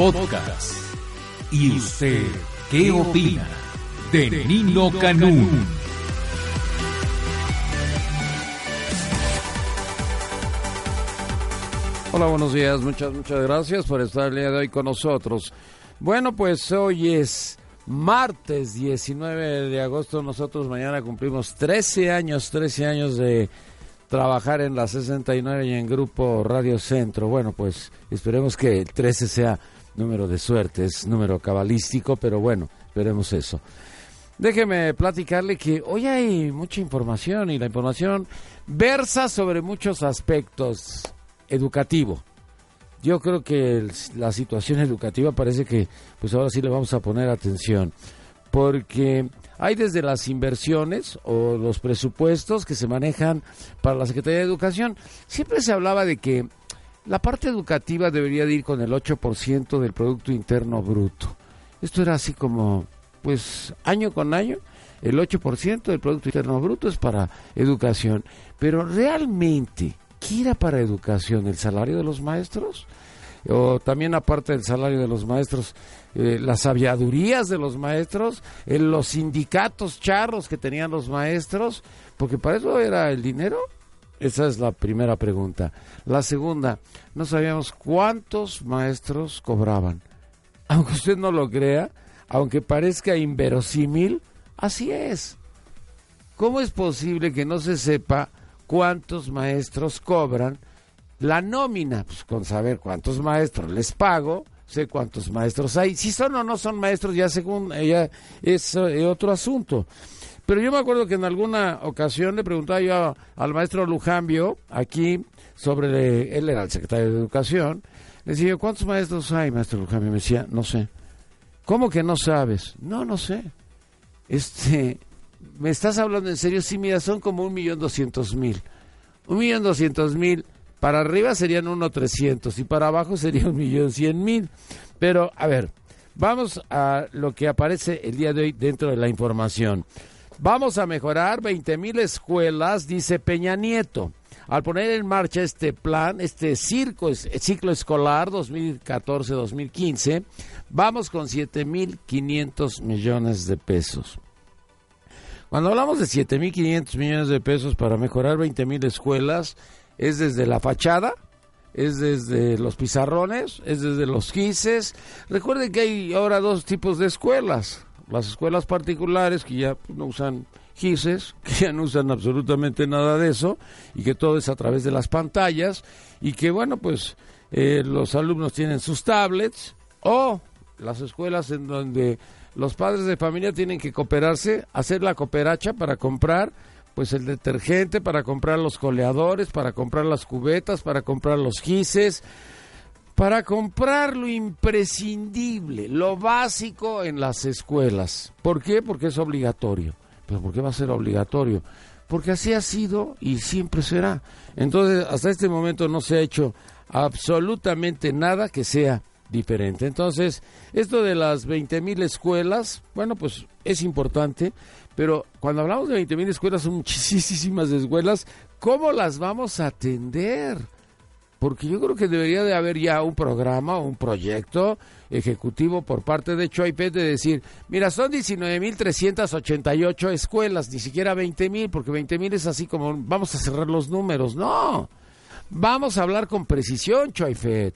Podcast. ¿Y usted qué opina de Nino Canún? Hola, buenos días. Muchas, muchas gracias por estar el día de hoy con nosotros. Bueno, pues hoy es martes 19 de agosto. Nosotros mañana cumplimos 13 años, 13 años de trabajar en la 69 y en Grupo Radio Centro. Bueno, pues esperemos que el 13 sea número de suerte, es número cabalístico, pero bueno, veremos eso. Déjeme platicarle que hoy hay mucha información y la información versa sobre muchos aspectos educativo. Yo creo que la situación educativa parece que pues ahora sí le vamos a poner atención porque hay desde las inversiones o los presupuestos que se manejan para la Secretaría de Educación. Siempre se hablaba de que la parte educativa debería de ir con el 8% del Producto Interno Bruto. Esto era así como, pues, año con año, el 8% del Producto Interno Bruto es para educación. Pero realmente, ¿qué era para educación? ¿El salario de los maestros? o también aparte del salario de los maestros, eh, las aviadurías de los maestros, los sindicatos charros que tenían los maestros, porque para eso era el dinero. Esa es la primera pregunta. La segunda, no sabíamos cuántos maestros cobraban. Aunque usted no lo crea, aunque parezca inverosímil, así es. ¿Cómo es posible que no se sepa cuántos maestros cobran la nómina? Pues con saber cuántos maestros les pago, sé cuántos maestros hay. Si son o no son maestros, ya según ella es eh, otro asunto. Pero yo me acuerdo que en alguna ocasión le preguntaba yo al maestro Lujambio, aquí, sobre, él era el secretario de Educación, le decía, ¿cuántos maestros hay, maestro Lujambio? Me decía, no sé. ¿Cómo que no sabes? No, no sé. Este, ¿me estás hablando en serio? Sí, mira, son como un millón doscientos mil. Un millón doscientos mil. Para arriba serían uno trescientos y para abajo sería un millón cien mil. Pero, a ver, vamos a lo que aparece el día de hoy dentro de la información. Vamos a mejorar 20 mil escuelas, dice Peña Nieto. Al poner en marcha este plan, este circo, ciclo escolar 2014-2015, vamos con 7.500 millones de pesos. Cuando hablamos de 7.500 millones de pesos para mejorar 20 mil escuelas, es desde la fachada, es desde los pizarrones, es desde los quises. Recuerden que hay ahora dos tipos de escuelas las escuelas particulares que ya no usan GISES, que ya no usan absolutamente nada de eso y que todo es a través de las pantallas y que bueno pues eh, los alumnos tienen sus tablets o las escuelas en donde los padres de familia tienen que cooperarse, hacer la cooperacha para comprar pues el detergente, para comprar los coleadores, para comprar las cubetas, para comprar los gises, para comprar lo imprescindible, lo básico en las escuelas. ¿Por qué? Porque es obligatorio. ¿Pero por qué va a ser obligatorio? Porque así ha sido y siempre será. Entonces, hasta este momento no se ha hecho absolutamente nada que sea diferente. Entonces, esto de las 20 mil escuelas, bueno, pues es importante, pero cuando hablamos de 20 mil escuelas, son muchísimas escuelas, ¿cómo las vamos a atender? Porque yo creo que debería de haber ya un programa, un proyecto ejecutivo por parte de Choipet de decir, mira, son 19.388 escuelas, ni siquiera 20.000, porque 20.000 es así como vamos a cerrar los números. No, vamos a hablar con precisión, Choipet.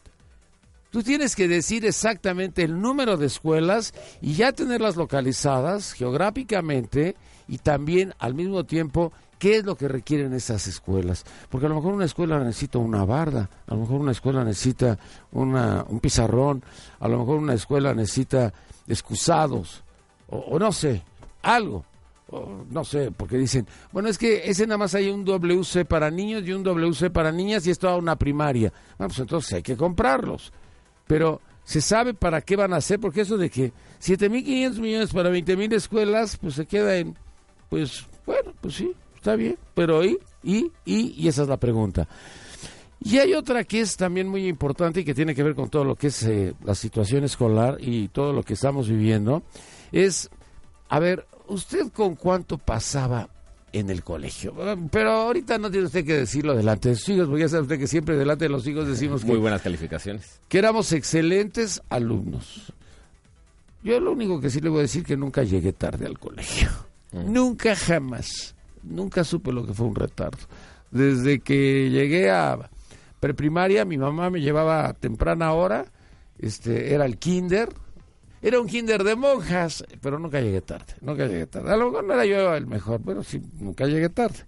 Tú tienes que decir exactamente el número de escuelas y ya tenerlas localizadas geográficamente y también al mismo tiempo ¿Qué es lo que requieren esas escuelas? Porque a lo mejor una escuela necesita una barda, a lo mejor una escuela necesita una, un pizarrón, a lo mejor una escuela necesita excusados, o, no sé, algo. o no sé, porque dicen, bueno, es que ese nada más hay un WC para niños y un WC para niñas y es toda una primaria. Bueno, pues entonces hay que comprarlos. Pero se sabe para qué van a ser, porque eso de que 7.500 millones para 20.000 escuelas, pues se queda en, pues, bueno, pues sí, está bien, pero ¿y? ¿Y? ¿Y? Y esa es la pregunta. Y hay otra que es también muy importante y que tiene que ver con todo lo que es eh, la situación escolar y todo lo que estamos viviendo, es, a ver, ¿usted con cuánto pasaba en el colegio? Pero ahorita no tiene usted que decirlo delante de sus hijos, porque ya sabe usted que siempre delante de los hijos decimos que, Muy buenas calificaciones. que éramos excelentes alumnos. Yo lo único que sí le voy a decir que nunca llegué tarde al colegio. Nunca jamás. Nunca supe lo que fue un retardo. Desde que llegué a preprimaria, mi mamá me llevaba a temprana hora. Este, era el kinder. Era un kinder de monjas, pero nunca llegué tarde. Nunca llegué tarde. A lo mejor no era yo el mejor, pero sí, nunca llegué tarde.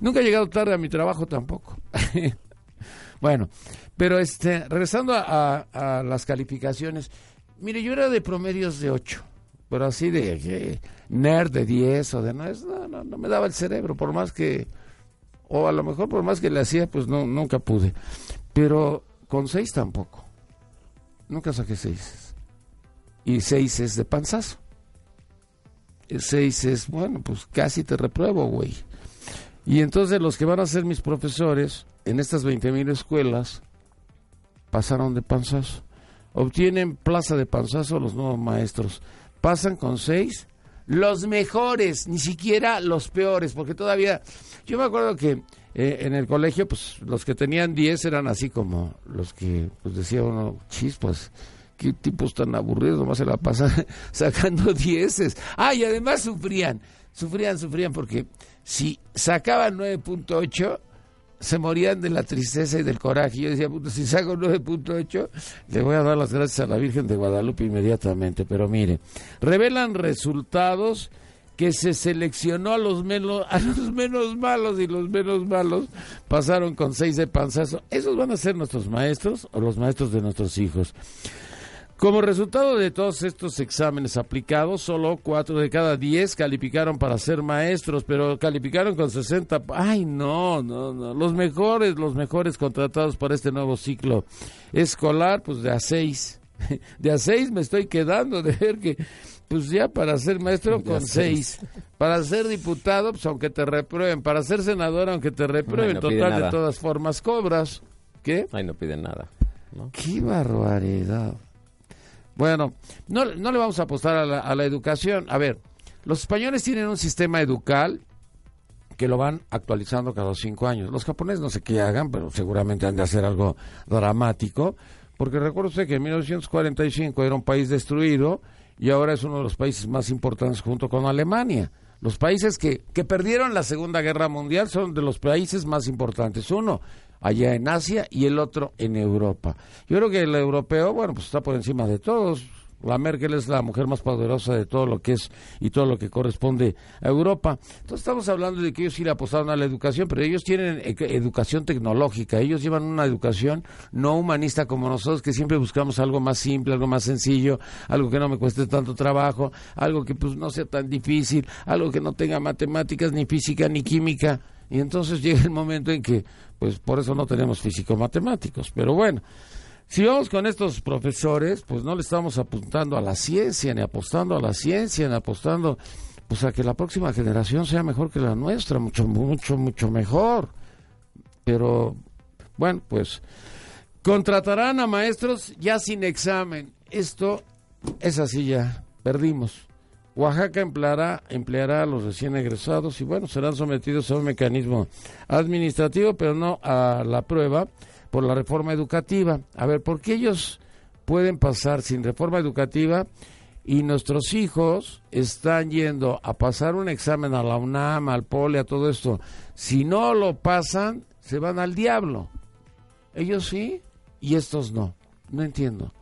Nunca he llegado tarde a mi trabajo tampoco. bueno, pero este, regresando a, las calificaciones, mire, yo era de promedios de 8, pero así de que nerd de 10 o de no, es- no, no, no me daba el cerebro, por más que, o a lo mejor por más que le hacía, pues no, nunca pude. Pero con 6 tampoco. Nunca saqué 6. Y 6 es de panzazo. 6 es, bueno, pues casi te repruebo, güey. Y entonces los que van a ser mis profesores en estas 20 mil escuelas pasaron de panzazo. Obtienen plaza de panzazo los nuevos maestros. Pasan con seis. Los mejores, ni siquiera los peores, porque todavía... Yo me acuerdo que eh, en el colegio, pues los que tenían 10 eran así como los que, pues decía uno, chispas, qué tipos tan aburridos, nomás se la pasan sacando dieces. Ah, y además sufrían, sufrían, sufrían, porque si sacaban 9.8, se morían de la tristeza y del coraje. Yo decía, si saco 9.8, le voy a dar las gracias a la Virgen de Guadalupe inmediatamente. Pero mire, revelan resultados que se seleccionó a los menos a los menos malos y los menos malos pasaron con seis de panzazo. ¿Esos van a ser nuestros maestros o los maestros de nuestros hijos? Como resultado de todos estos exámenes aplicados, solo cuatro de cada diez calificaron para ser maestros, pero calificaron con 60. Ay, no, no, no. Los mejores, los mejores contratados para este nuevo ciclo escolar, pues de a seis. De a seis me estoy quedando de ver que, pues ya para ser maestro con seis. Para ser diputado, pues aunque te reprueben. Para ser senador, aunque te reprueben. no pide Total, de todas formas, cobras. ¿Qué? Ay, no piden nada. ¿no? ¡Qué barbaridad! Bueno, no, no le vamos a apostar a la, a la educación. A ver, los españoles tienen un sistema educal que lo van actualizando cada cinco años. Los japoneses no sé qué hagan, pero seguramente han de hacer algo dramático, porque recuerdo usted que en 1945 era un país destruido y ahora es uno de los países más importantes junto con Alemania. Los países que, que perdieron la Segunda Guerra Mundial son de los países más importantes. Uno allá en Asia y el otro en Europa. Yo creo que el europeo, bueno, pues está por encima de todos. La Merkel es la mujer más poderosa de todo lo que es y todo lo que corresponde a Europa. Entonces estamos hablando de que ellos sí le apostaron a la educación, pero ellos tienen e- educación tecnológica. Ellos llevan una educación no humanista como nosotros, que siempre buscamos algo más simple, algo más sencillo, algo que no me cueste tanto trabajo, algo que pues no sea tan difícil, algo que no tenga matemáticas, ni física, ni química. Y entonces llega el momento en que, pues por eso no tenemos físico-matemáticos. Pero bueno, si vamos con estos profesores, pues no le estamos apuntando a la ciencia, ni apostando a la ciencia, ni apostando pues a que la próxima generación sea mejor que la nuestra, mucho, mucho, mucho mejor. Pero, bueno, pues contratarán a maestros ya sin examen. Esto es así ya, perdimos. Oaxaca empleará, empleará a los recién egresados y bueno, serán sometidos a un mecanismo administrativo, pero no a la prueba por la reforma educativa. A ver, ¿por qué ellos pueden pasar sin reforma educativa y nuestros hijos están yendo a pasar un examen a la UNAM, al POLE, a todo esto? Si no lo pasan, se van al diablo. Ellos sí y estos no. No entiendo.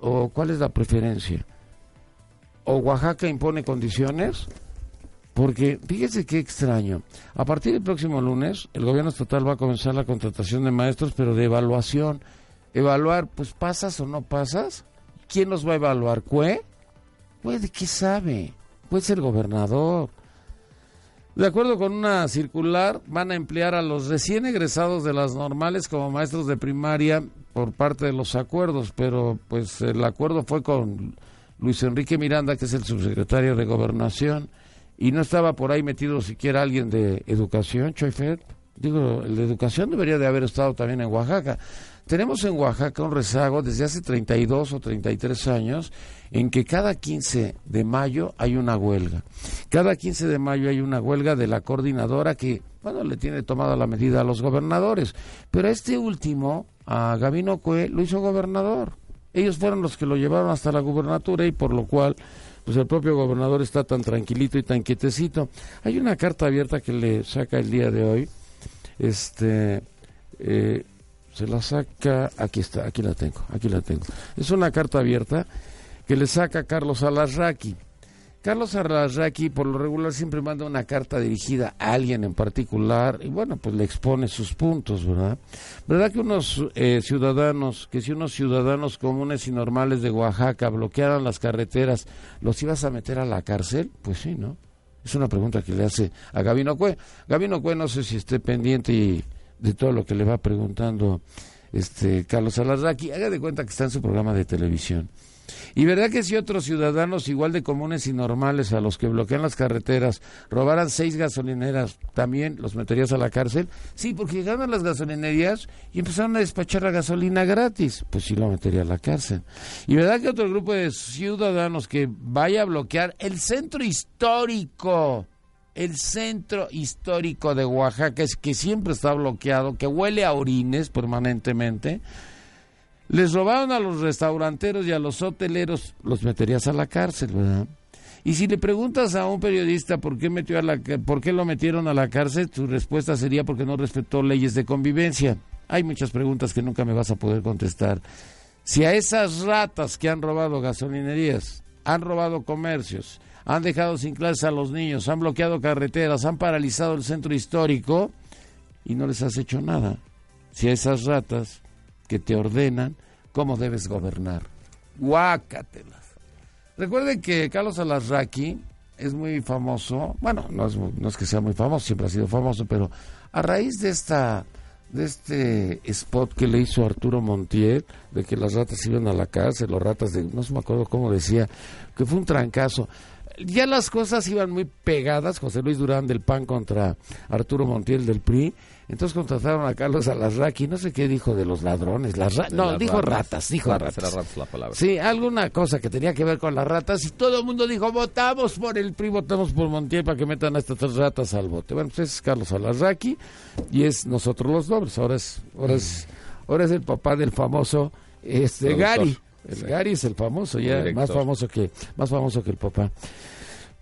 ¿O cuál es la preferencia? ¿O Oaxaca impone condiciones? Porque fíjese qué extraño. A partir del próximo lunes, el gobierno estatal va a comenzar la contratación de maestros, pero de evaluación. Evaluar, pues pasas o no pasas. ¿Quién los va a evaluar? ¿Cue? Pues de qué sabe. Puede ser el gobernador. De acuerdo con una circular, van a emplear a los recién egresados de las normales como maestros de primaria por parte de los acuerdos, pero pues el acuerdo fue con Luis Enrique Miranda, que es el subsecretario de Gobernación, y no estaba por ahí metido siquiera alguien de Educación, Choifet. Digo, la educación debería de haber estado también en Oaxaca. Tenemos en Oaxaca un rezago desde hace 32 o 33 años en que cada 15 de mayo hay una huelga. Cada 15 de mayo hay una huelga de la coordinadora que, bueno, le tiene tomada la medida a los gobernadores. Pero este último, a Gabino Cue, lo hizo gobernador. Ellos fueron los que lo llevaron hasta la gubernatura y por lo cual pues el propio gobernador está tan tranquilito y tan quietecito. Hay una carta abierta que le saca el día de hoy. Este eh, se la saca, aquí está, aquí la tengo, aquí la tengo. Es una carta abierta que le saca Carlos Alarraqui. Carlos Alarraqui por lo regular siempre manda una carta dirigida a alguien en particular y bueno, pues le expone sus puntos, ¿verdad? ¿Verdad que unos eh, ciudadanos, que si unos ciudadanos comunes y normales de Oaxaca bloquearan las carreteras, los ibas a meter a la cárcel? Pues sí, ¿no? Es una pregunta que le hace a Gabino Cue. Gabino Cue no sé si esté pendiente y de todo lo que le va preguntando este Carlos Alarraqui. Haga de cuenta que está en su programa de televisión. Y verdad que si otros ciudadanos igual de comunes y normales a los que bloquean las carreteras robaran seis gasolineras, también los meterías a la cárcel. Sí, porque llegaron a las gasolinerías y empezaron a despachar la gasolina gratis. Pues sí lo metería a la cárcel. Y verdad que otro grupo de ciudadanos que vaya a bloquear el centro histórico el centro histórico de Oaxaca es que siempre está bloqueado, que huele a orines permanentemente. Les robaron a los restauranteros y a los hoteleros, los meterías a la cárcel, ¿verdad? Y si le preguntas a un periodista por qué metió a la por qué lo metieron a la cárcel, su respuesta sería porque no respetó leyes de convivencia. Hay muchas preguntas que nunca me vas a poder contestar. Si a esas ratas que han robado gasolinerías, han robado comercios, han dejado sin clases a los niños, han bloqueado carreteras, han paralizado el centro histórico y no les has hecho nada. Si a esas ratas que te ordenan cómo debes gobernar. Guácatelas. Recuerden que Carlos Alarraqui es muy famoso, bueno, no es, no es que sea muy famoso, siempre ha sido famoso, pero a raíz de esta de este spot que le hizo Arturo Montiel, de que las ratas iban a la cárcel, los ratas de, no se me acuerdo cómo decía, que fue un trancazo ya las cosas iban muy pegadas, José Luis Durán del PAN contra Arturo Montiel del PRI, entonces contrataron a Carlos Alarraqui, no sé qué dijo de los ladrones, las no, dijo ratas, dijo ratas. la palabra. Sí, alguna cosa que tenía que ver con las ratas y todo el mundo dijo, votamos por el PRI, votamos por Montiel para que metan a estas tres ratas al bote. Bueno, pues es Carlos Alarraqui y es nosotros los dobles, ahora es, ahora es, ahora es el papá del famoso este Gary. El Gary es el famoso, ya más famoso que más famoso que el papá.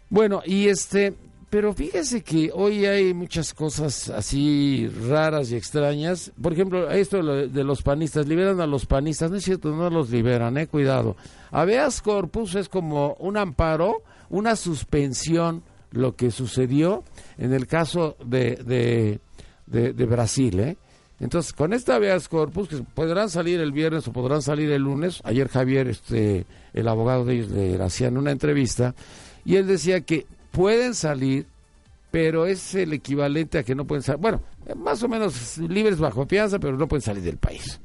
Bueno, y este, pero fíjese que hoy hay muchas cosas así raras y extrañas. Por ejemplo, esto de los panistas, liberan a los panistas, no es cierto, no los liberan, eh, cuidado. Habeas corpus es como un amparo, una suspensión, lo que sucedió en el caso de, de, de, Brasil, ¿eh? Entonces, con esta habeas corpus, que podrán salir el viernes o podrán salir el lunes, ayer Javier, este, el abogado de ellos, le hacían una entrevista, y él decía que pueden salir, pero es el equivalente a que no pueden salir, bueno, más o menos libres bajo fianza, pero no pueden salir del país.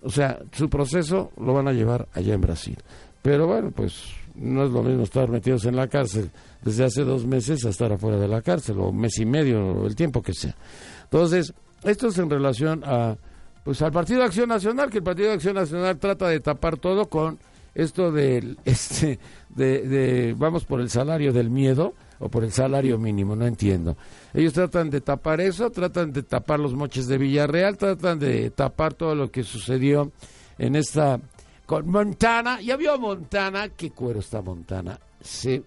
O sea, su proceso lo van a llevar allá en Brasil. Pero bueno, pues no es lo mismo estar metidos en la cárcel desde hace dos meses a estar afuera de la cárcel, o mes y medio, o el tiempo que sea. Entonces, esto es en relación a pues al Partido de Acción Nacional, que el Partido de Acción Nacional trata de tapar todo con esto del este de, vamos por el salario del miedo o por el salario mínimo, no entiendo. Ellos tratan de tapar eso, tratan de tapar los moches de Villarreal, tratan de tapar todo lo que sucedió en esta con Montana. Ya vio Montana, qué cuero está Montana. Se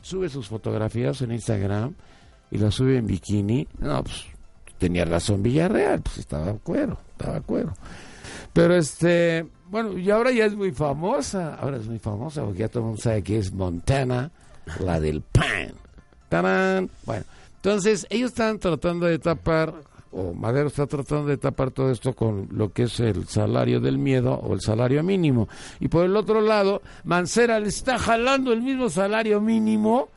sube sus fotografías en Instagram y las sube en bikini. No, pues tenía razón Villarreal, pues estaba cuero, estaba cuero. Pero este, bueno, y ahora ya es muy famosa, ahora es muy famosa porque ya todo el mundo sabe que es Montana, la del pan. ¡Tarán! Bueno, entonces ellos están tratando de tapar, o Madero está tratando de tapar todo esto con lo que es el salario del miedo o el salario mínimo. Y por el otro lado, Mancera le está jalando el mismo salario mínimo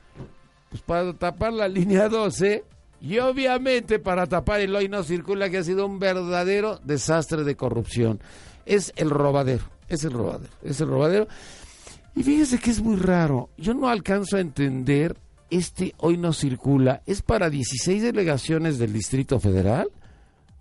pues para tapar la línea 12 y obviamente para tapar el hoy no circula que ha sido un verdadero desastre de corrupción. Es el robadero, es el robadero, es el robadero. Y fíjese que es muy raro, yo no alcanzo a entender este hoy no circula, ¿es para 16 delegaciones del Distrito Federal?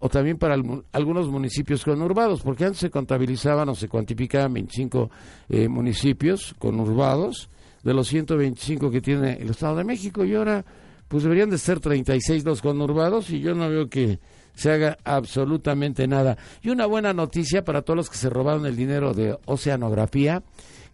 o también para algunos municipios conurbados, porque antes se contabilizaban o se cuantificaban 25 eh, municipios conurbados de los 125 que tiene el Estado de México y ahora pues deberían de ser 36 los conurbados y yo no veo que se haga absolutamente nada. Y una buena noticia para todos los que se robaron el dinero de oceanografía,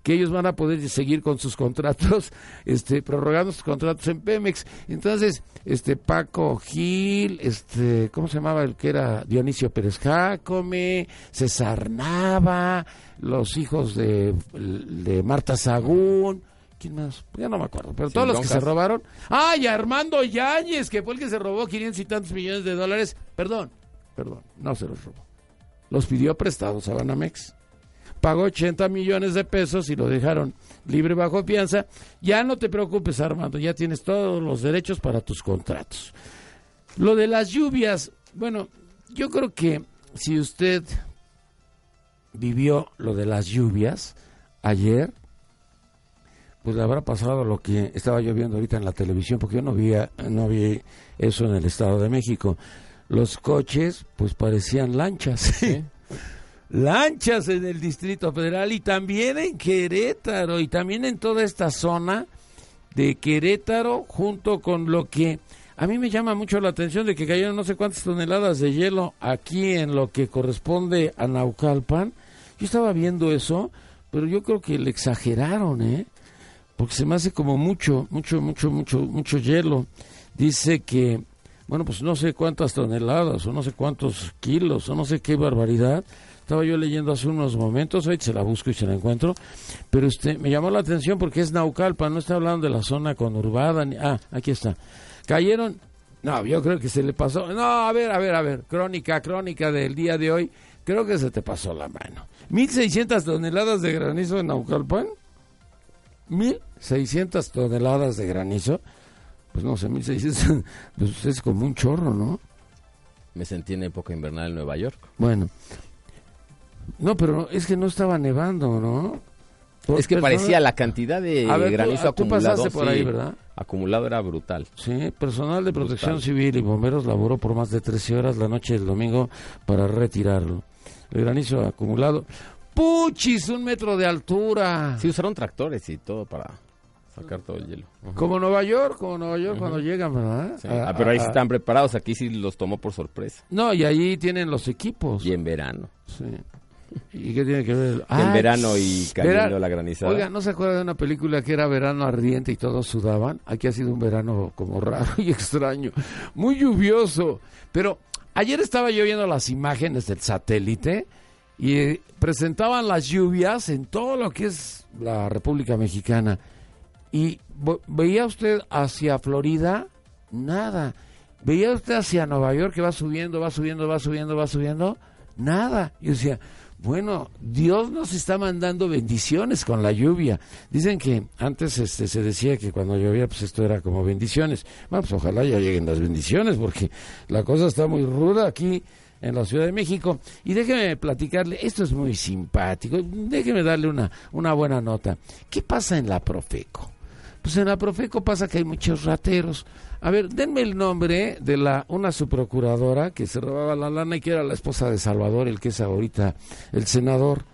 que ellos van a poder seguir con sus contratos, este, prorrogando sus contratos en Pemex. Entonces, este Paco Gil, este, ¿cómo se llamaba el que era Dionisio Pérez Jácome, César Nava, los hijos de, de Marta Sagún, ¿Quién más? Ya no me acuerdo, pero todos los que se robaron. ¡Ay, Armando Yáñez, que fue el que se robó 500 y tantos millones de dólares! Perdón, perdón, no se los robó. Los pidió prestados a Banamex pagó 80 millones de pesos y lo dejaron libre bajo fianza. Ya no te preocupes, Armando, ya tienes todos los derechos para tus contratos. Lo de las lluvias, bueno, yo creo que si usted vivió lo de las lluvias ayer, pues le habrá pasado lo que estaba yo viendo ahorita en la televisión, porque yo no vi, no vi eso en el Estado de México. Los coches, pues parecían lanchas. ¿Sí? lanchas en el Distrito Federal y también en Querétaro y también en toda esta zona de Querétaro junto con lo que a mí me llama mucho la atención de que cayeron no sé cuántas toneladas de hielo aquí en lo que corresponde a Naucalpan. Yo estaba viendo eso, pero yo creo que le exageraron, ¿eh? Porque se me hace como mucho, mucho, mucho, mucho, mucho hielo. Dice que, bueno, pues no sé cuántas toneladas o no sé cuántos kilos o no sé qué barbaridad estaba yo leyendo hace unos momentos, hoy se la busco y se la encuentro, pero este, me llamó la atención porque es Naucalpan, no está hablando de la zona conurbada, ni, ah, aquí está. Cayeron, no, yo creo que se le pasó, no, a ver, a ver, a ver, crónica, crónica del día de hoy, creo que se te pasó la mano. 1.600 toneladas de granizo en Naucalpan, 1.600 toneladas de granizo, pues no sé, 1.600, pues es como un chorro, ¿no? Me sentí en época invernal en Nueva York. Bueno, no, pero es que no estaba nevando, ¿no? es que parecía la cantidad de granizo acumulado. por ahí, ¿verdad? Acumulado era brutal. Sí, personal de protección civil y bomberos laboró por más de 13 horas la noche del domingo para retirarlo. El granizo acumulado. ¡Puchis! Un metro de altura. Sí, usaron tractores y todo para sacar todo el hielo. Como Nueva York, como Nueva York cuando llegan, ¿verdad? Ah, pero ahí están preparados, aquí sí los tomó por sorpresa. No, y ahí tienen los equipos. Y en verano. Sí. ¿Y qué tiene que ver? en ah, verano y cayendo la granizada. Oiga, ¿no se acuerda de una película que era verano ardiente y todos sudaban? Aquí ha sido un verano como raro y extraño, muy lluvioso. Pero ayer estaba yo viendo las imágenes del satélite y eh, presentaban las lluvias en todo lo que es la República Mexicana. Y veía usted hacia Florida, nada. Veía usted hacia Nueva York que va subiendo, va subiendo, va subiendo, va subiendo, nada. Y decía, bueno, Dios nos está mandando bendiciones con la lluvia. Dicen que antes este, se decía que cuando llovía, pues esto era como bendiciones. Bueno, pues ojalá ya lleguen las bendiciones, porque la cosa está muy ruda aquí en la Ciudad de México. Y déjeme platicarle, esto es muy simpático, déjeme darle una, una buena nota. ¿Qué pasa en la Profeco? Pues en la Profeco pasa que hay muchos rateros. A ver, denme el nombre de la una subprocuradora que se robaba la lana y que era la esposa de Salvador, el que es ahorita el senador.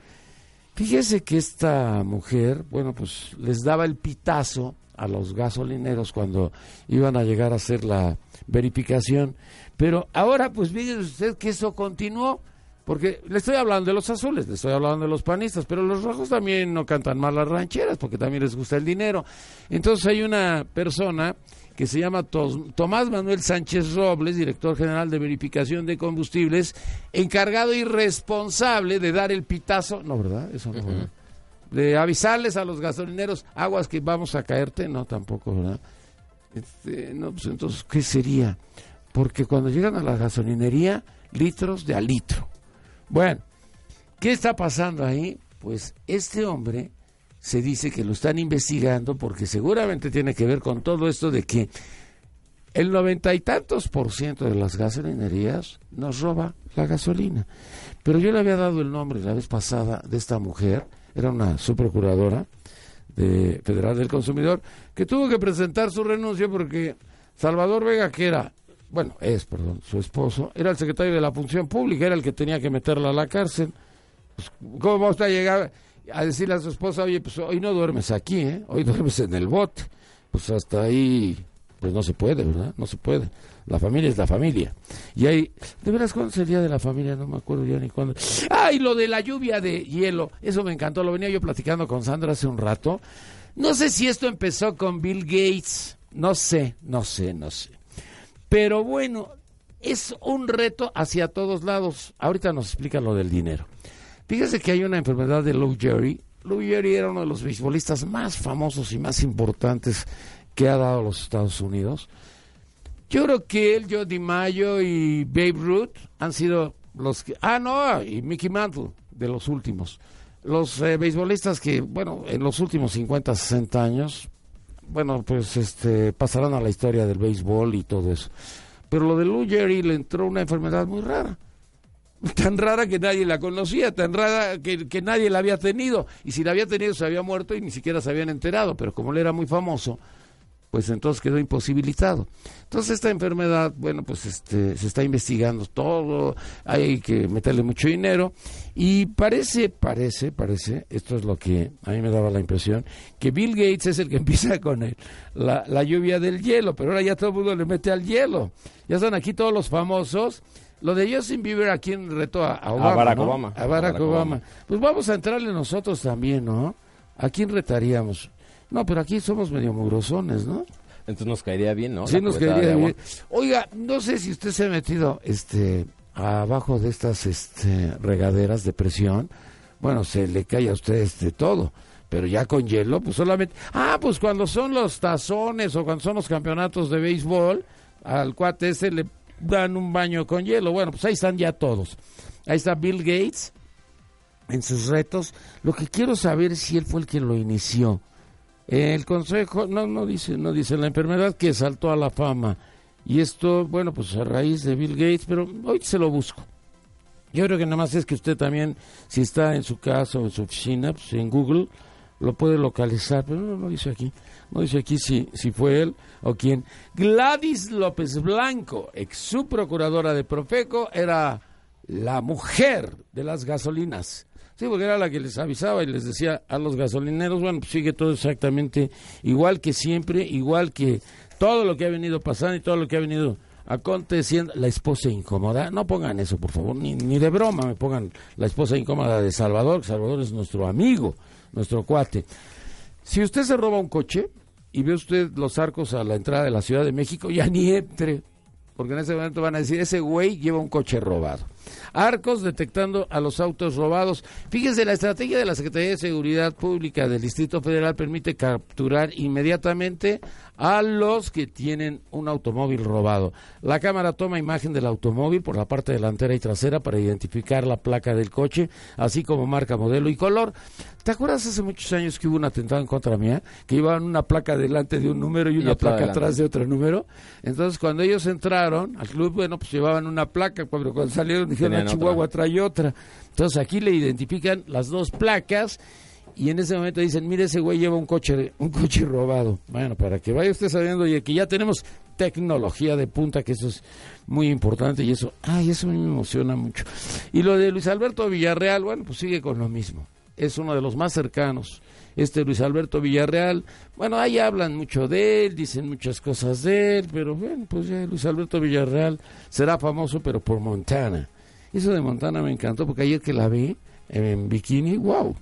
Fíjese que esta mujer, bueno, pues les daba el pitazo a los gasolineros cuando iban a llegar a hacer la verificación. Pero ahora, pues fíjese usted que eso continuó, porque le estoy hablando de los azules, le estoy hablando de los panistas, pero los rojos también no cantan mal las rancheras, porque también les gusta el dinero. Entonces hay una persona que se llama Tomás Manuel Sánchez Robles, director general de verificación de combustibles, encargado y responsable de dar el pitazo, no, ¿verdad? Eso no, De avisarles a los gasolineros, aguas que vamos a caerte, no, tampoco, ¿verdad? Este, no, pues entonces, ¿qué sería? Porque cuando llegan a la gasolinería, litros de a litro. Bueno, ¿qué está pasando ahí? Pues este hombre se dice que lo están investigando porque seguramente tiene que ver con todo esto de que el noventa y tantos por ciento de las gasolinerías nos roba la gasolina. Pero yo le había dado el nombre la vez pasada de esta mujer, era una subprocuradora de Federal del Consumidor, que tuvo que presentar su renuncia porque Salvador Vega, que era, bueno, es, perdón, su esposo, era el secretario de la Función Pública, era el que tenía que meterla a la cárcel. Pues, ¿Cómo va usted a decirle a su esposa, oye, pues hoy no duermes aquí, ¿eh? hoy duermes en el bote? Pues hasta ahí pues no se puede, ¿verdad? No se puede. La familia es la familia. Y hay, ¿de veras cuándo sería de la familia? No me acuerdo ya ni cuándo. ¡Ay, lo de la lluvia de hielo! Eso me encantó, lo venía yo platicando con Sandra hace un rato. No sé si esto empezó con Bill Gates, no sé, no sé, no sé. Pero bueno, es un reto hacia todos lados. Ahorita nos explica lo del dinero. Fíjese que hay una enfermedad de Lou Jerry. Lou Jerry era uno de los beisbolistas más famosos y más importantes que ha dado los Estados Unidos. Yo creo que él, Joe DiMaggio y Babe Ruth han sido los que... Ah, no, y Mickey Mantle, de los últimos. Los eh, beisbolistas que, bueno, en los últimos 50, 60 años, bueno, pues este, pasarán a la historia del béisbol y todo eso. Pero lo de Lou Jerry le entró una enfermedad muy rara. Tan rara que nadie la conocía, tan rara que, que nadie la había tenido. Y si la había tenido se había muerto y ni siquiera se habían enterado. Pero como él era muy famoso, pues entonces quedó imposibilitado. Entonces esta enfermedad, bueno, pues este, se está investigando todo, hay que meterle mucho dinero y parece, parece, parece, esto es lo que a mí me daba la impresión, que Bill Gates es el que empieza con él, la, lluvia del hielo, pero ahora ya todo el mundo le mete al hielo. Ya están aquí todos los famosos. Lo de Justin Bieber, ¿a quién retó? A, Obama, a Barack Obama. A Barack, Obama. Pues vamos a entrarle nosotros también, ¿no? ¿A quién retaríamos? No, pero aquí somos medio mugrosones, ¿no? Entonces nos caería bien, ¿no? Sí, nos caería bien. Oiga, no sé si usted se ha metido este abajo de estas este, regaderas de presión. Bueno, se le cae a usted este todo. Pero ya con hielo, pues solamente... Ah, pues cuando son los tazones o cuando son los campeonatos de béisbol, al cuate ese le dan un baño con hielo. Bueno, pues ahí están ya todos. Ahí está Bill Gates en sus retos. Lo que quiero saber es si él fue el que lo inició. El consejo, no, no dice, no dice la enfermedad que saltó a la fama. Y esto, bueno, pues a raíz de Bill Gates, pero hoy se lo busco. Yo creo que nada más es que usted también, si está en su casa o en su oficina, pues en Google, lo puede localizar, pero no, no dice aquí. No dice aquí si, si fue él o quién. Gladys López Blanco, ex subprocuradora de Profeco, era la mujer de las gasolinas. Sí, porque era la que les avisaba y les decía a los gasolineros, bueno, pues sigue todo exactamente igual que siempre, igual que todo lo que ha venido pasando y todo lo que ha venido aconteciendo. La esposa incómoda, no pongan eso, por favor, ni, ni de broma me pongan la esposa incómoda de Salvador, Salvador es nuestro amigo, nuestro cuate. Si usted se roba un coche y ve usted los arcos a la entrada de la Ciudad de México, ya ni entre, porque en ese momento van a decir, ese güey lleva un coche robado. Arcos detectando a los autos robados. Fíjense, la estrategia de la Secretaría de Seguridad Pública del Distrito Federal permite capturar inmediatamente a los que tienen un automóvil robado. La cámara toma imagen del automóvil por la parte delantera y trasera para identificar la placa del coche, así como marca, modelo y color. ¿Te acuerdas hace muchos años que hubo un atentado en contra mía? Que iban una placa delante de un número y una placa atrás de otro número. Entonces, cuando ellos entraron al club, bueno, pues llevaban una placa, pero cuando salieron dijeron, a ah, Chihuahua trae otra. Entonces, aquí le identifican las dos placas y en ese momento dicen, mire, ese güey lleva un coche, un coche robado. Bueno, para que vaya usted sabiendo, y que ya tenemos tecnología de punta, que eso es muy importante, y eso, ay, eso me emociona mucho. Y lo de Luis Alberto Villarreal, bueno, pues sigue con lo mismo es uno de los más cercanos. Este Luis Alberto Villarreal, bueno, ahí hablan mucho de él, dicen muchas cosas de él, pero bueno, pues ya Luis Alberto Villarreal será famoso, pero por Montana. Eso de Montana me encantó porque ayer que la vi en bikini, wow,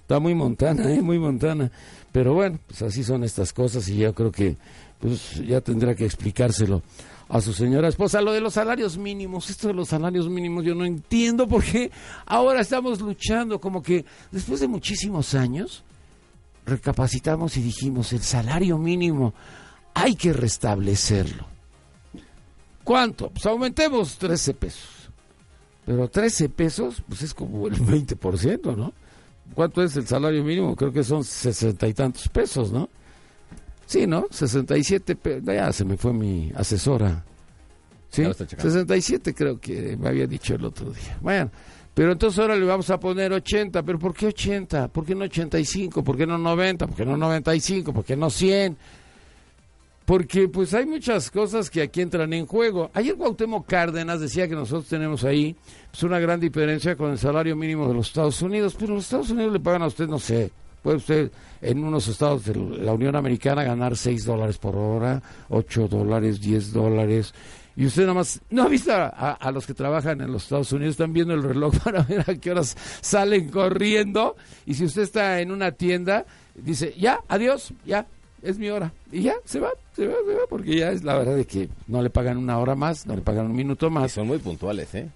está muy Montana, ¿eh? muy Montana. Pero bueno, pues así son estas cosas y yo creo que pues ya tendrá que explicárselo a su señora esposa. Lo de los salarios mínimos, esto de los salarios mínimos, yo no entiendo por qué ahora estamos luchando, como que después de muchísimos años, recapacitamos y dijimos, el salario mínimo hay que restablecerlo. ¿Cuánto? Pues aumentemos 13 pesos. Pero 13 pesos, pues es como el 20%, ¿no? ¿cuánto es el salario mínimo? Creo que son sesenta y tantos pesos, ¿no? Sí, ¿no? 67 pesos. Ya se me fue mi asesora. Sí, 67 creo que me había dicho el otro día. Bueno, pero entonces ahora le vamos a poner 80. ¿Pero por qué 80? ¿Por qué no 85? ¿Por qué no 90? ¿Por qué no 95? ¿Por qué no 100? Porque pues hay muchas cosas que aquí entran en juego. Ayer Cuauhtémoc Cárdenas decía que nosotros tenemos ahí pues, una gran diferencia con el salario mínimo de los Estados Unidos. Pero los Estados Unidos le pagan a usted, no sé, puede usted en unos estados de la Unión Americana ganar 6 dólares por hora, 8 dólares, 10 dólares. Y usted nada más, no ha visto a, a, los que trabajan en los Estados Unidos, están viendo el reloj para ver a qué horas salen corriendo. Y si usted está en una tienda, dice, ya, adiós, ya, es mi hora. Y ya, se va, se va, se va, porque ya es la verdad de que no le pagan una hora más, no le pagan un minuto más. son muy puntuales, ¿eh?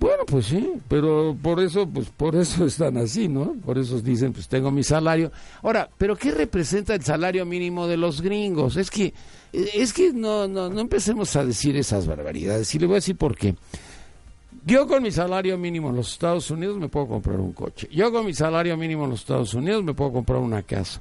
Bueno, pues sí, pero por eso, pues por eso están así, ¿no? Por eso dicen, pues tengo mi salario. Ahora, ¿pero qué representa el salario mínimo de los gringos? Es que, es que no, no, no empecemos a decir esas barbaridades. Y le voy a decir por qué. Yo con mi salario mínimo en los Estados Unidos me puedo comprar un coche. Yo con mi salario mínimo en los Estados Unidos me puedo comprar una casa.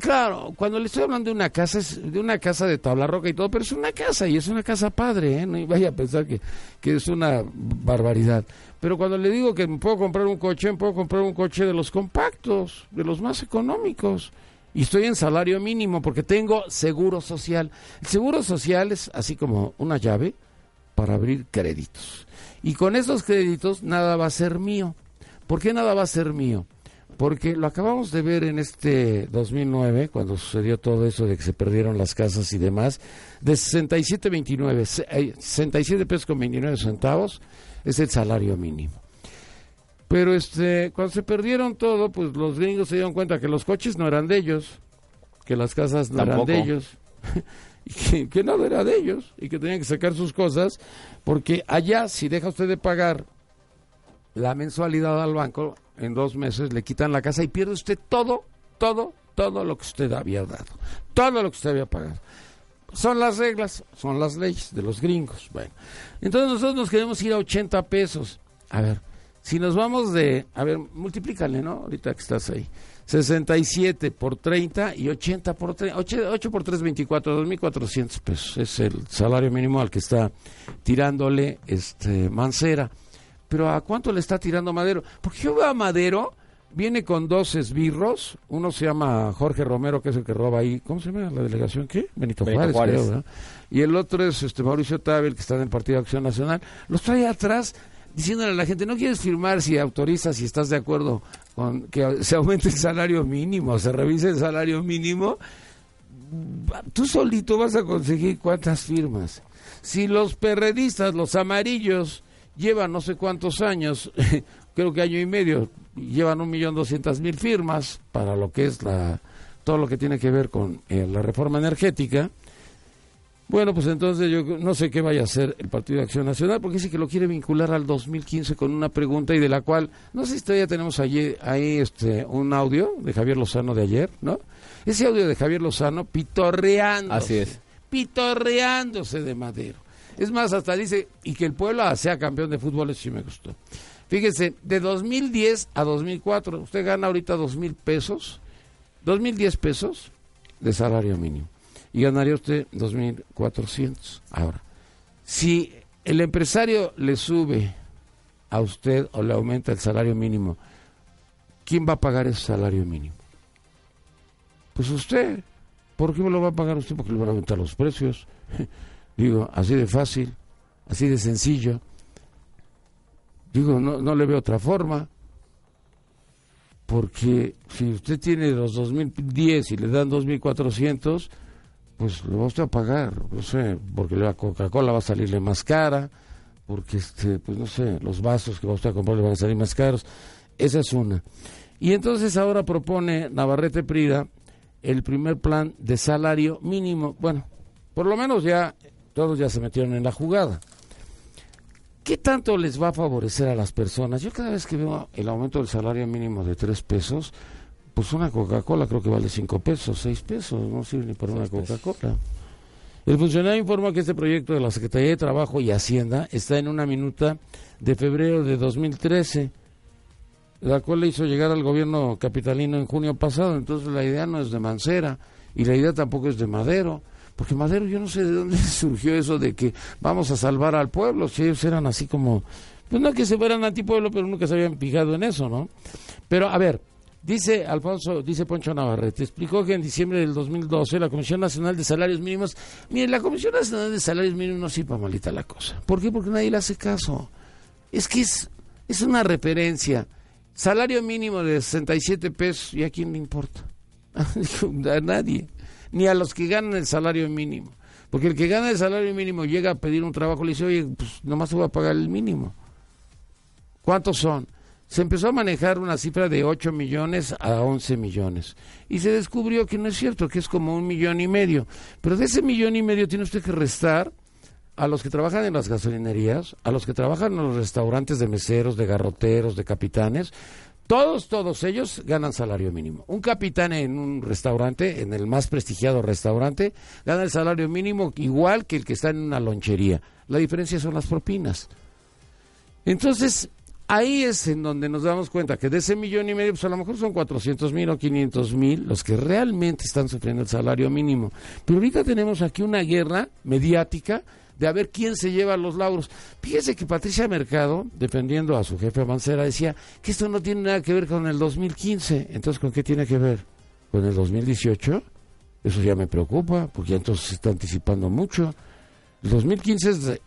Claro, cuando le estoy hablando de una casa, es de una casa de tabla roca y todo, pero es una casa y es una casa padre, ¿eh? No vaya a pensar que, que es una barbaridad. Pero cuando le digo que puedo comprar un coche, puedo comprar un coche de los compactos, de los más económicos. Y estoy en salario mínimo porque tengo seguro social. El seguro social es así como una llave para abrir créditos. Y con esos créditos nada va a ser mío. ¿Por qué nada va a ser mío? Porque lo acabamos de ver en este 2009, cuando sucedió todo eso de que se perdieron las casas y demás, de 67.29, 67 eh, pesos con 29 centavos es el salario mínimo. Pero este, cuando se perdieron todo, pues los gringos se dieron cuenta que los coches no eran de ellos, que las casas no eran de ellos, y que, que nada era de ellos, y que tenían que sacar sus cosas, porque allá si deja usted de pagar la mensualidad al banco, en dos meses le quitan la casa y pierde usted todo, todo, todo lo que usted había dado, todo lo que usted había pagado. Son las reglas, son las leyes de los gringos. Bueno, entonces nosotros nos queremos ir a 80 pesos. A ver, si nos vamos de, a ver, multiplícale, ¿no? Ahorita que estás ahí. 67 por 30 y 80 por 30, 8, por 3, 24, 2.400 pesos. Es el salario mínimo al que está tirándole este Mancera pero ¿a cuánto le está tirando Madero? Porque yo veo a Madero, viene con dos esbirros, uno se llama Jorge Romero, que es el que roba ahí, ¿cómo se llama la delegación? ¿Qué? Benito, Juárez, y el otro es este Mauricio Tabel, que está en el Partido de Acción Nacional, los trae atrás diciéndole a la gente, no quieres firmar si autorizas, si estás de acuerdo con que se aumente el salario mínimo, se revise el salario mínimo, tú solito vas a conseguir cuántas firmas. Si los perredistas, los amarillos, llevan no sé cuántos años, creo que año y medio, llevan un millón doscientas mil firmas para lo que es la todo lo que tiene que ver con eh, la reforma energética. Bueno, pues entonces yo no sé qué vaya a hacer el Partido de Acción Nacional, porque dice que lo quiere vincular al 2015 con una pregunta y de la cual, no sé si todavía tenemos allí, ahí este, un audio de Javier Lozano de ayer, ¿no? Ese audio de Javier Lozano pitorreando. Así es. Pitorreándose de Madero. Es más, hasta dice, y que el pueblo sea campeón de fútbol, eso sí me gustó. Fíjese, de 2010 a 2004, usted gana ahorita dos mil pesos, dos mil diez pesos de salario mínimo. Y ganaría usted dos mil cuatrocientos. Ahora, si el empresario le sube a usted o le aumenta el salario mínimo, ¿quién va a pagar ese salario mínimo? Pues usted. ¿Por qué me lo va a pagar usted? Porque le van a aumentar los precios. Digo, así de fácil, así de sencillo. Digo, no, no le veo otra forma. Porque si usted tiene los 2010 y le dan 2400, pues lo va usted a pagar, no sé, porque la Coca-Cola va a salirle más cara, porque este, pues no sé, los vasos que va usted a comprar le van a salir más caros. Esa es una. Y entonces ahora propone Navarrete Prida el primer plan de salario mínimo. Bueno, por lo menos ya todos ya se metieron en la jugada. ¿Qué tanto les va a favorecer a las personas? Yo cada vez que veo el aumento del salario mínimo de tres pesos, pues una Coca-Cola creo que vale cinco pesos, seis pesos, no sirve ni para una Coca-Cola. El funcionario informa que este proyecto de la Secretaría de Trabajo y Hacienda está en una minuta de febrero de 2013. la cual le hizo llegar al gobierno capitalino en junio pasado. Entonces la idea no es de Mancera y la idea tampoco es de Madero. Porque Madero, yo no sé de dónde surgió eso de que vamos a salvar al pueblo, si ellos eran así como, pues no que se fueran antipueblo, pero nunca se habían fijado en eso, ¿no? Pero a ver, dice Alfonso, dice Poncho Navarrete, explicó que en diciembre del 2012 la Comisión Nacional de Salarios Mínimos, mire, la Comisión Nacional de Salarios Mínimos no sirve malita la cosa. ¿Por qué? Porque nadie le hace caso. Es que es, es una referencia. Salario mínimo de 67 pesos, ¿y a quién le importa? a nadie ni a los que ganan el salario mínimo. Porque el que gana el salario mínimo llega a pedir un trabajo y le dice, oye, pues nomás te voy a pagar el mínimo. ¿Cuántos son? Se empezó a manejar una cifra de 8 millones a 11 millones. Y se descubrió que no es cierto, que es como un millón y medio. Pero de ese millón y medio tiene usted que restar a los que trabajan en las gasolinerías, a los que trabajan en los restaurantes de meseros, de garroteros, de capitanes, todos, todos ellos ganan salario mínimo. Un capitán en un restaurante, en el más prestigiado restaurante, gana el salario mínimo igual que el que está en una lonchería. La diferencia son las propinas. Entonces, ahí es en donde nos damos cuenta que de ese millón y medio, pues a lo mejor son 400 mil o 500 mil los que realmente están sufriendo el salario mínimo. Pero ahorita tenemos aquí una guerra mediática de a ver quién se lleva los lauros. Fíjese que Patricia Mercado, defendiendo a su jefe Mancera, decía que esto no tiene nada que ver con el 2015. Entonces, ¿con qué tiene que ver? ¿Con el 2018? Eso ya me preocupa, porque ya entonces se está anticipando mucho. El 2015 es,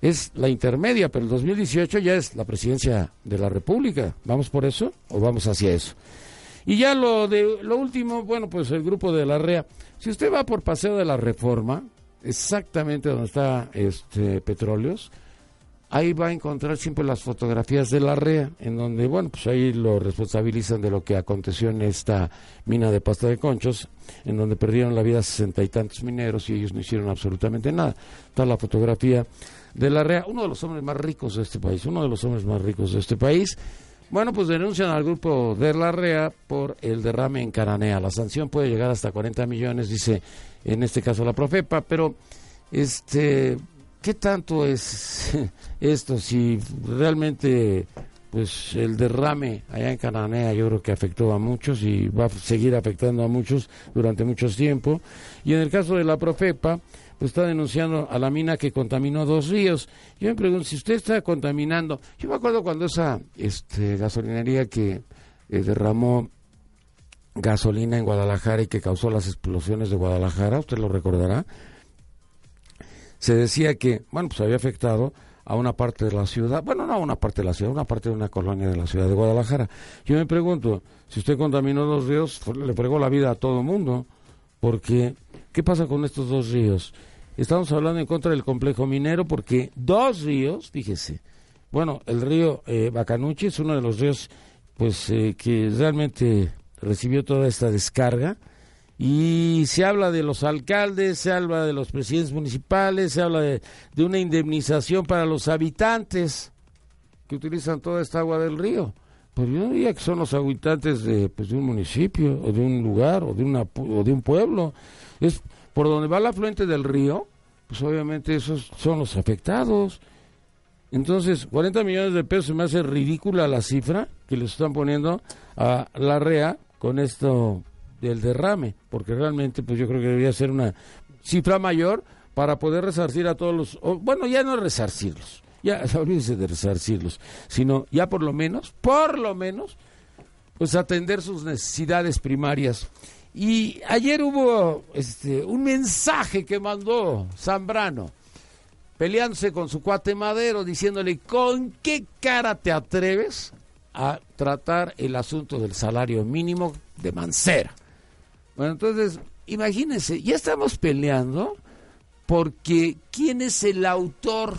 es la intermedia, pero el 2018 ya es la presidencia de la República. ¿Vamos por eso o vamos hacia eso? Y ya lo de lo último, bueno, pues el grupo de la REA. Si usted va por Paseo de la Reforma, exactamente donde está este Petróleos, ahí va a encontrar siempre las fotografías de la REA, en donde, bueno, pues ahí lo responsabilizan de lo que aconteció en esta mina de pasta de conchos, en donde perdieron la vida sesenta y tantos mineros y ellos no hicieron absolutamente nada. Está la fotografía de la REA, uno de los hombres más ricos de este país, uno de los hombres más ricos de este país. Bueno, pues denuncian al grupo de la REA por el derrame en Cananea. La sanción puede llegar hasta 40 millones, dice en este caso la Profepa, pero este, ¿qué tanto es esto? Si realmente pues el derrame allá en Cananea yo creo que afectó a muchos y va a seguir afectando a muchos durante mucho tiempo. Y en el caso de la Profepa, pues está denunciando a la mina que contaminó dos ríos. Yo me pregunto, si usted está contaminando, yo me acuerdo cuando esa este, gasolinería que eh, derramó gasolina en Guadalajara y que causó las explosiones de Guadalajara, usted lo recordará, se decía que, bueno, pues había afectado a una parte de la ciudad, bueno, no a una parte de la ciudad, una parte de una colonia de la ciudad de Guadalajara. Yo me pregunto, si usted contaminó dos ríos, le fregó la vida a todo el mundo, porque, ¿qué pasa con estos dos ríos? Estamos hablando en contra del complejo minero porque dos ríos, fíjese, bueno, el río eh, Bacanuchi es uno de los ríos, pues, eh, que realmente recibió toda esta descarga y se habla de los alcaldes, se habla de los presidentes municipales, se habla de, una indemnización para los habitantes que utilizan toda esta agua del río. Pues yo diría que son los habitantes de, pues, de un municipio o de un lugar o de, una, o de un pueblo. Es por donde va la afluente del río, pues obviamente esos son los afectados. Entonces, 40 millones de pesos me hace ridícula la cifra que les están poniendo a la REA con esto del derrame, porque realmente pues yo creo que debería ser una cifra mayor para poder resarcir a todos los, bueno, ya no resarcirlos, ya olvídense de resarcirlos, sino ya por lo menos, por lo menos, pues atender sus necesidades primarias. Y ayer hubo este, un mensaje que mandó Zambrano, peleándose con su cuate Madero, diciéndole, ¿con qué cara te atreves a tratar el asunto del salario mínimo de Mancera. Bueno, entonces, imagínense, ya estamos peleando porque ¿quién es el autor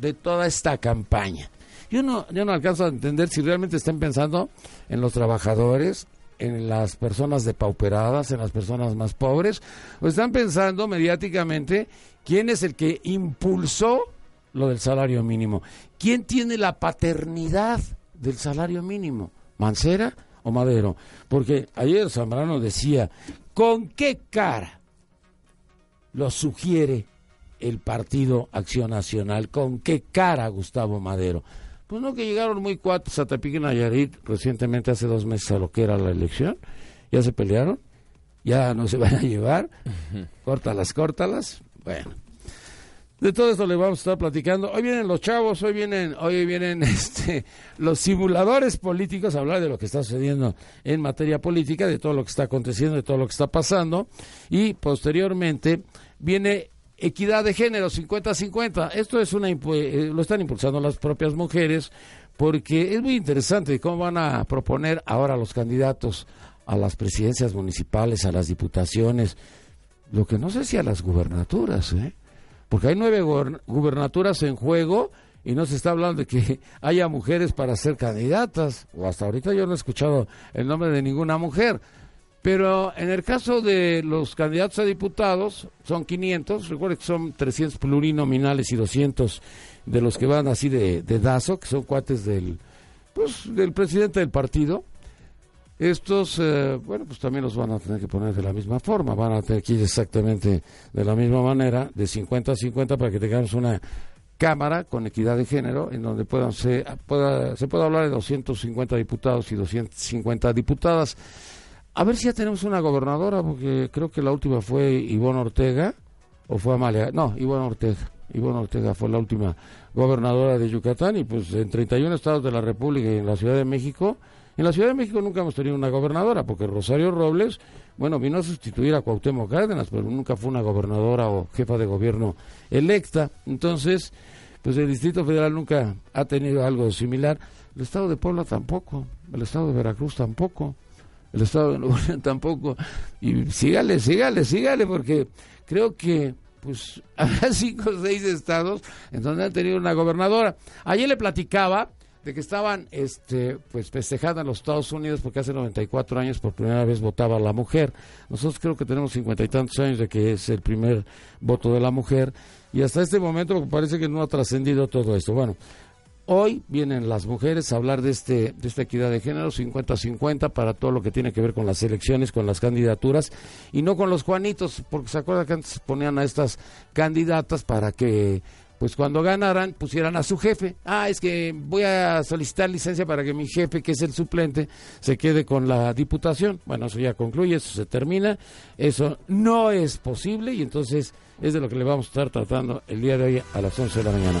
de toda esta campaña? Yo no, yo no alcanzo a entender si realmente están pensando en los trabajadores, en las personas depauperadas, en las personas más pobres, o están pensando mediáticamente quién es el que impulsó lo del salario mínimo, quién tiene la paternidad del salario mínimo, Mancera o Madero. Porque ayer Zambrano decía, ¿con qué cara lo sugiere el Partido Acción Nacional? ¿Con qué cara Gustavo Madero? Pues no que llegaron muy cuates a Tepic Nayarit recientemente, hace dos meses, a lo que era la elección. Ya se pelearon, ya no se van a llevar. Córtalas, córtalas. Bueno. De todo esto le vamos a estar platicando. Hoy vienen los chavos, hoy vienen, hoy vienen este, los simuladores políticos a hablar de lo que está sucediendo en materia política, de todo lo que está aconteciendo, de todo lo que está pasando. Y posteriormente viene equidad de género, 50-50. Esto es una, eh, lo están impulsando las propias mujeres porque es muy interesante cómo van a proponer ahora los candidatos a las presidencias municipales, a las diputaciones, lo que no sé si a las gubernaturas, ¿eh? porque hay nueve gubernaturas en juego y no se está hablando de que haya mujeres para ser candidatas, o hasta ahorita yo no he escuchado el nombre de ninguna mujer. Pero en el caso de los candidatos a diputados, son 500, recuerden que son 300 plurinominales y 200 de los que van así de, de dazo, que son cuates del, pues, del presidente del partido. Estos, eh, bueno, pues también los van a tener que poner de la misma forma, van a tener que ir exactamente de la misma manera, de 50 a 50, para que tengamos una Cámara con equidad de género, en donde puedan se pueda, se pueda hablar de 250 diputados y 250 diputadas. A ver si ya tenemos una gobernadora, porque creo que la última fue Ivonne Ortega, o fue Amalia. No, Ivonne Ortega. Ivonne Ortega fue la última gobernadora de Yucatán y pues en 31 estados de la República y en la Ciudad de México. En la Ciudad de México nunca hemos tenido una gobernadora, porque Rosario Robles, bueno, vino a sustituir a Cuauhtémoc Cárdenas, pero nunca fue una gobernadora o jefa de gobierno electa. Entonces, pues el Distrito Federal nunca ha tenido algo similar. El Estado de Puebla tampoco, el Estado de Veracruz tampoco el Estado de Nuevo León tampoco. Y sígale, sígale, sígale, porque creo que pues habrá cinco o seis estados en donde han tenido una gobernadora. Ayer le platicaba de que estaban este pues festejando en los Estados Unidos porque hace 94 años por primera vez votaba la mujer. Nosotros creo que tenemos cincuenta y tantos años de que es el primer voto de la mujer y hasta este momento parece que no ha trascendido todo esto. Bueno, Hoy vienen las mujeres a hablar de, este, de esta equidad de género 50-50 para todo lo que tiene que ver con las elecciones, con las candidaturas y no con los Juanitos, porque se acuerda que antes ponían a estas candidatas para que pues cuando ganaran pusieran a su jefe. Ah, es que voy a solicitar licencia para que mi jefe, que es el suplente, se quede con la diputación. Bueno, eso ya concluye, eso se termina. Eso no es posible y entonces es de lo que le vamos a estar tratando el día de hoy a las 11 de la mañana.